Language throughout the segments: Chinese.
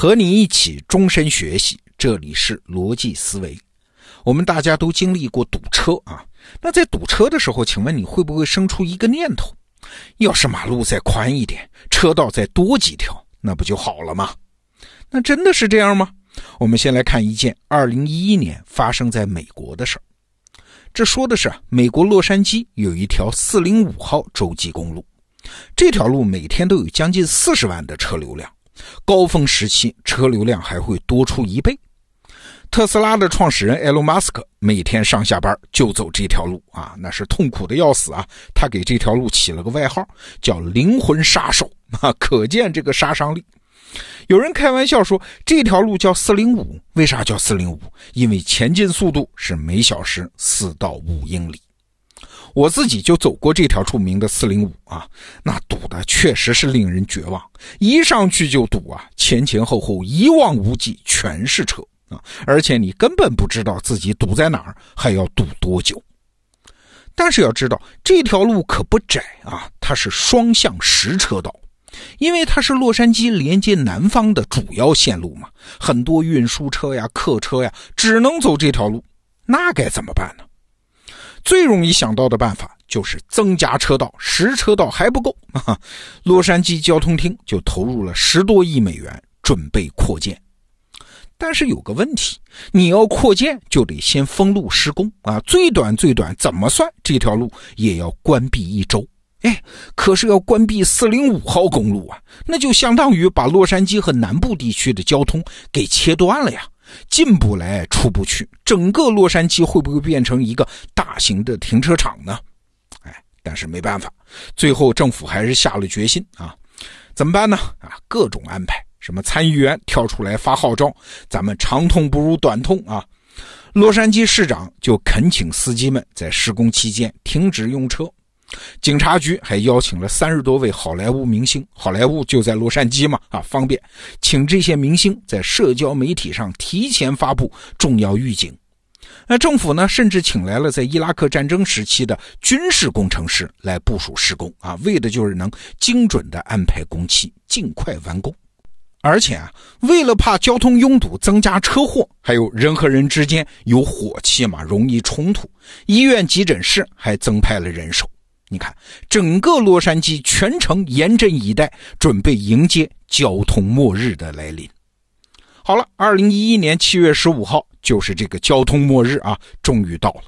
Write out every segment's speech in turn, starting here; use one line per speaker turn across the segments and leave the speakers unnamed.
和你一起终身学习，这里是逻辑思维。我们大家都经历过堵车啊，那在堵车的时候，请问你会不会生出一个念头：要是马路再宽一点，车道再多几条，那不就好了吗？那真的是这样吗？我们先来看一件2011年发生在美国的事儿。这说的是美国洛杉矶有一条405号洲际公路，这条路每天都有将近40万的车流量。高峰时期车流量还会多出一倍。特斯拉的创始人埃隆·马斯克每天上下班就走这条路啊，那是痛苦的要死啊！他给这条路起了个外号，叫“灵魂杀手”啊，可见这个杀伤力。有人开玩笑说，这条路叫“四零五”，为啥叫“四零五”？因为前进速度是每小时四到五英里。我自己就走过这条著名的四零五啊，那堵的确实是令人绝望，一上去就堵啊，前前后后一望无际全是车啊，而且你根本不知道自己堵在哪儿，还要堵多久。但是要知道这条路可不窄啊，它是双向十车道，因为它是洛杉矶连接南方的主要线路嘛，很多运输车呀、客车呀只能走这条路，那该怎么办呢？最容易想到的办法就是增加车道，十车道还不够啊！洛杉矶交通厅就投入了十多亿美元准备扩建，但是有个问题，你要扩建就得先封路施工啊，最短最短怎么算这条路也要关闭一周。哎，可是要关闭四零五号公路啊，那就相当于把洛杉矶和南部地区的交通给切断了呀。进不来，出不去，整个洛杉矶会不会变成一个大型的停车场呢？哎，但是没办法，最后政府还是下了决心啊，怎么办呢？啊，各种安排，什么参议员跳出来发号召，咱们长痛不如短痛啊！洛杉矶市长就恳请司机们在施工期间停止用车。警察局还邀请了三十多位好莱坞明星，好莱坞就在洛杉矶嘛，啊，方便，请这些明星在社交媒体上提前发布重要预警。那政府呢，甚至请来了在伊拉克战争时期的军事工程师来部署施工，啊，为的就是能精准的安排工期，尽快完工。而且啊，为了怕交通拥堵增加车祸，还有人和人之间有火气嘛，容易冲突，医院急诊室还增派了人手。你看，整个洛杉矶全城严阵以待，准备迎接交通末日的来临。好了，二零一一年七月十五号就是这个交通末日啊，终于到了。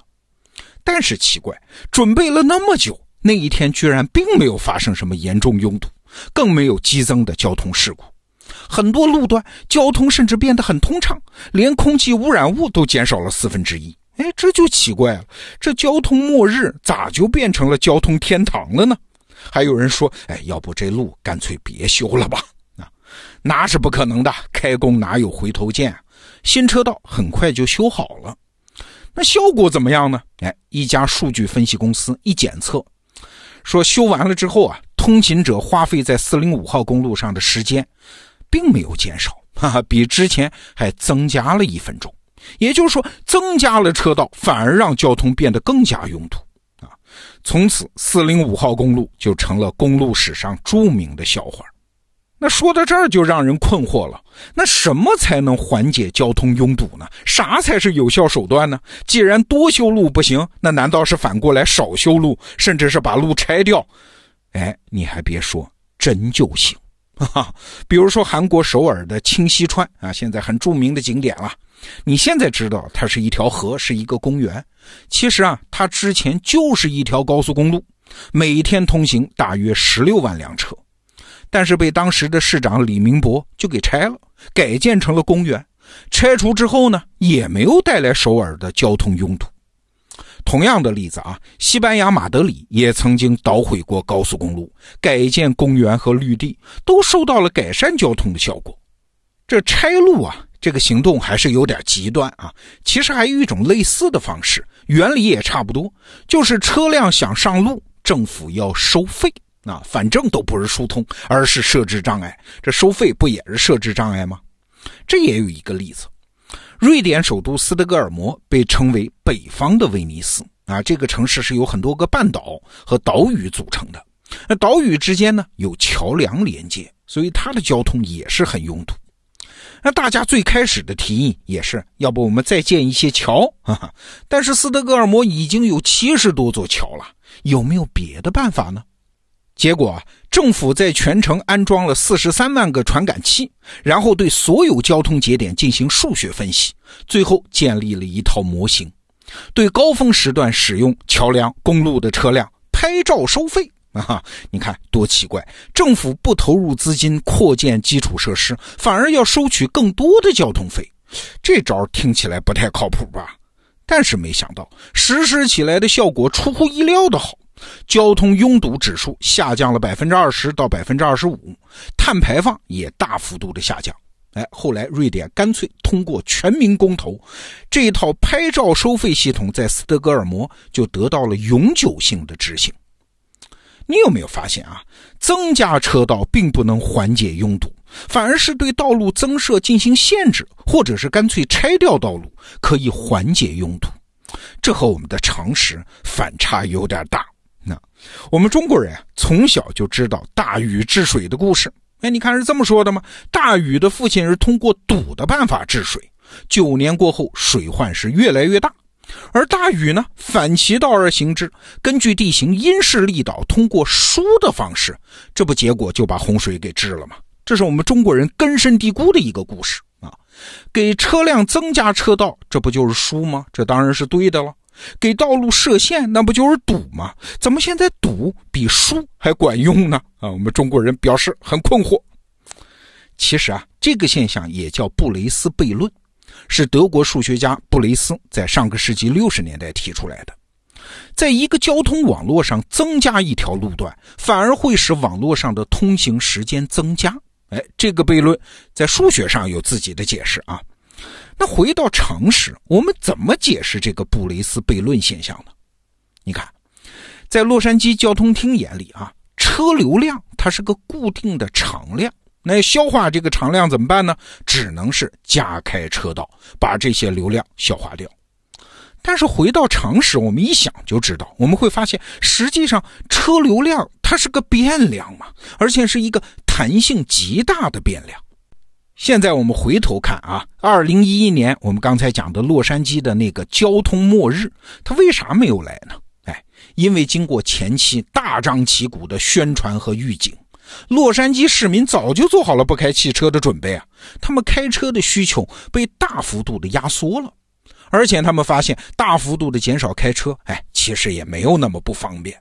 但是奇怪，准备了那么久，那一天居然并没有发生什么严重拥堵，更没有激增的交通事故。很多路段交通甚至变得很通畅，连空气污染物都减少了四分之一。哎，这就奇怪了，这交通末日咋就变成了交通天堂了呢？还有人说，哎，要不这路干脆别修了吧？啊，那是不可能的，开工哪有回头箭？新车道很快就修好了，那效果怎么样呢？哎，一家数据分析公司一检测，说修完了之后啊，通勤者花费在四零五号公路上的时间，并没有减少，哈哈，比之前还增加了一分钟。也就是说，增加了车道，反而让交通变得更加拥堵啊！从此，四零五号公路就成了公路史上著名的笑话。那说到这儿，就让人困惑了：那什么才能缓解交通拥堵呢？啥才是有效手段呢？既然多修路不行，那难道是反过来少修路，甚至是把路拆掉？哎，你还别说，真就行！哈，比如说韩国首尔的清溪川啊，现在很著名的景点了。你现在知道它是一条河，是一个公园。其实啊，它之前就是一条高速公路，每天通行大约十六万辆车。但是被当时的市长李明博就给拆了，改建成了公园。拆除之后呢，也没有带来首尔的交通拥堵。同样的例子啊，西班牙马德里也曾经捣毁过高速公路，改建公园和绿地，都收到了改善交通的效果。这拆路啊，这个行动还是有点极端啊。其实还有一种类似的方式，原理也差不多，就是车辆想上路，政府要收费啊，反正都不是疏通，而是设置障碍。这收费不也是设置障碍吗？这也有一个例子。瑞典首都斯德哥尔摩被称为北方的威尼斯啊，这个城市是由很多个半岛和岛屿组成的，那岛屿之间呢有桥梁连接，所以它的交通也是很拥堵。那大家最开始的提议也是要不我们再建一些桥，哈哈。但是斯德哥尔摩已经有七十多座桥了，有没有别的办法呢？结果，政府在全城安装了四十三万个传感器，然后对所有交通节点进行数学分析，最后建立了一套模型，对高峰时段使用桥梁、公路的车辆拍照收费。啊，你看多奇怪！政府不投入资金扩建基础设施，反而要收取更多的交通费，这招听起来不太靠谱吧？但是没想到实施起来的效果出乎意料的好，交通拥堵指数下降了百分之二十到百分之二十五，碳排放也大幅度的下降。哎，后来瑞典干脆通过全民公投，这一套拍照收费系统在斯德哥尔摩就得到了永久性的执行。你有没有发现啊？增加车道并不能缓解拥堵，反而是对道路增设进行限制，或者是干脆拆掉道路，可以缓解拥堵。这和我们的常识反差有点大。那我们中国人啊从小就知道大禹治水的故事。哎，你看是这么说的吗？大禹的父亲是通过堵的办法治水，九年过后，水患是越来越大。而大禹呢，反其道而行之，根据地形因势利导，通过疏的方式，这不结果就把洪水给治了吗？这是我们中国人根深蒂固的一个故事啊！给车辆增加车道，这不就是疏吗？这当然是对的了。给道路设限，那不就是堵吗？怎么现在堵比疏还管用呢？啊，我们中国人表示很困惑。其实啊，这个现象也叫布雷斯悖论。是德国数学家布雷斯在上个世纪六十年代提出来的。在一个交通网络上增加一条路段，反而会使网络上的通行时间增加。哎，这个悖论在数学上有自己的解释啊。那回到常识，我们怎么解释这个布雷斯悖论现象呢？你看，在洛杉矶交通厅眼里啊，车流量它是个固定的常量。那消化这个常量怎么办呢？只能是加开车道，把这些流量消化掉。但是回到常识，我们一想就知道，我们会发现，实际上车流量它是个变量嘛，而且是一个弹性极大的变量。现在我们回头看啊，二零一一年我们刚才讲的洛杉矶的那个交通末日，它为啥没有来呢？哎，因为经过前期大张旗鼓的宣传和预警。洛杉矶市民早就做好了不开汽车的准备啊！他们开车的需求被大幅度的压缩了，而且他们发现大幅度的减少开车，哎，其实也没有那么不方便。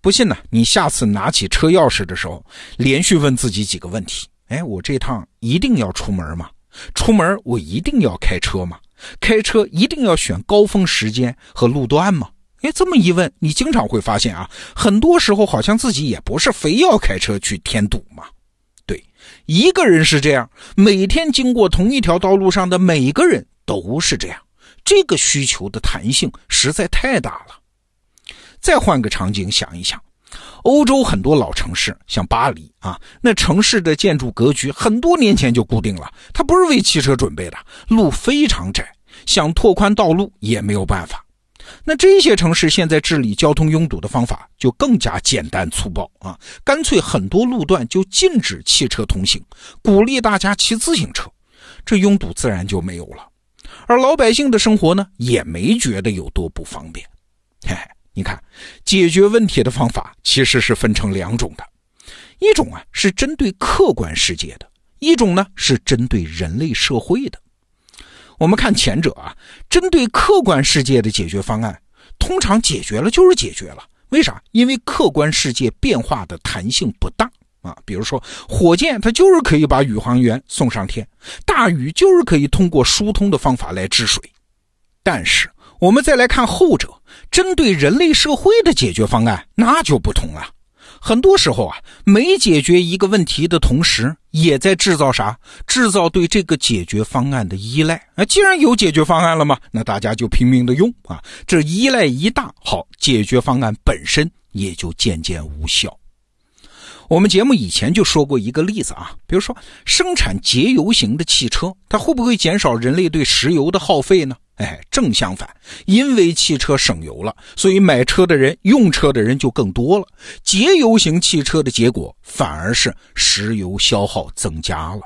不信呢，你下次拿起车钥匙的时候，连续问自己几个问题：哎，我这趟一定要出门吗？出门我一定要开车吗？开车一定要选高峰时间和路段吗？哎，这么一问，你经常会发现啊，很多时候好像自己也不是非要开车去添堵嘛。对，一个人是这样，每天经过同一条道路上的每个人都是这样。这个需求的弹性实在太大了。再换个场景想一想，欧洲很多老城市，像巴黎啊，那城市的建筑格局很多年前就固定了，它不是为汽车准备的，路非常窄，想拓宽道路也没有办法。那这些城市现在治理交通拥堵的方法就更加简单粗暴啊，干脆很多路段就禁止汽车通行，鼓励大家骑自行车，这拥堵自然就没有了。而老百姓的生活呢，也没觉得有多不方便。嘿嘿，你看，解决问题的方法其实是分成两种的，一种啊是针对客观世界的，一种呢是针对人类社会的。我们看前者啊，针对客观世界的解决方案，通常解决了就是解决了。为啥？因为客观世界变化的弹性不大啊。比如说，火箭它就是可以把宇航员送上天，大雨就是可以通过疏通的方法来治水。但是我们再来看后者，针对人类社会的解决方案，那就不同了。很多时候啊，没解决一个问题的同时，也在制造啥？制造对这个解决方案的依赖啊！既然有解决方案了嘛，那大家就拼命的用啊！这依赖一大，好，解决方案本身也就渐渐无效。我们节目以前就说过一个例子啊，比如说生产节油型的汽车，它会不会减少人类对石油的耗费呢？哎，正相反，因为汽车省油了，所以买车的人、用车的人就更多了。节油型汽车的结果反而是石油消耗增加了。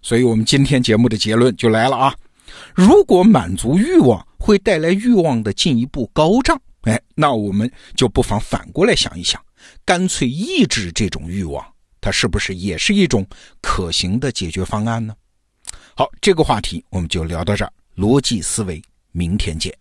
所以，我们今天节目的结论就来了啊！如果满足欲望会带来欲望的进一步高涨，哎，那我们就不妨反过来想一想，干脆抑制这种欲望，它是不是也是一种可行的解决方案呢？好，这个话题我们就聊到这儿。逻辑思维，明天见。